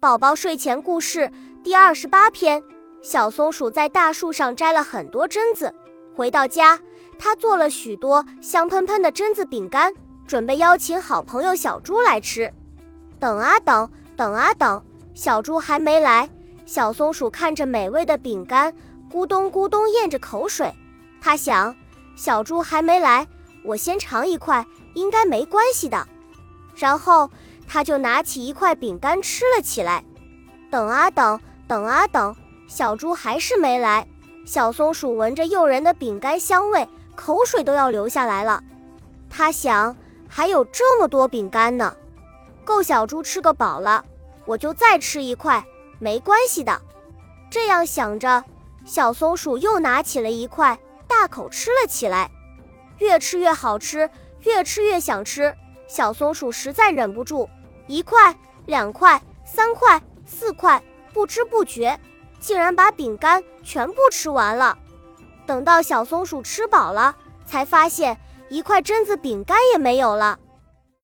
宝宝睡前故事第二十八篇：小松鼠在大树上摘了很多榛子，回到家，它做了许多香喷喷的榛子饼干，准备邀请好朋友小猪来吃。等啊等，等啊等，小猪还没来。小松鼠看着美味的饼干，咕咚咕咚咽着口水。它想，小猪还没来，我先尝一块，应该没关系的。然后。他就拿起一块饼干吃了起来。等啊等，等啊等，小猪还是没来。小松鼠闻着诱人的饼干香味，口水都要流下来了。他想，还有这么多饼干呢，够小猪吃个饱了。我就再吃一块，没关系的。这样想着，小松鼠又拿起了一块，大口吃了起来。越吃越好吃，越吃越想吃。小松鼠实在忍不住。一块、两块、三块、四块，不知不觉，竟然把饼干全部吃完了。等到小松鼠吃饱了，才发现一块榛子饼干也没有了。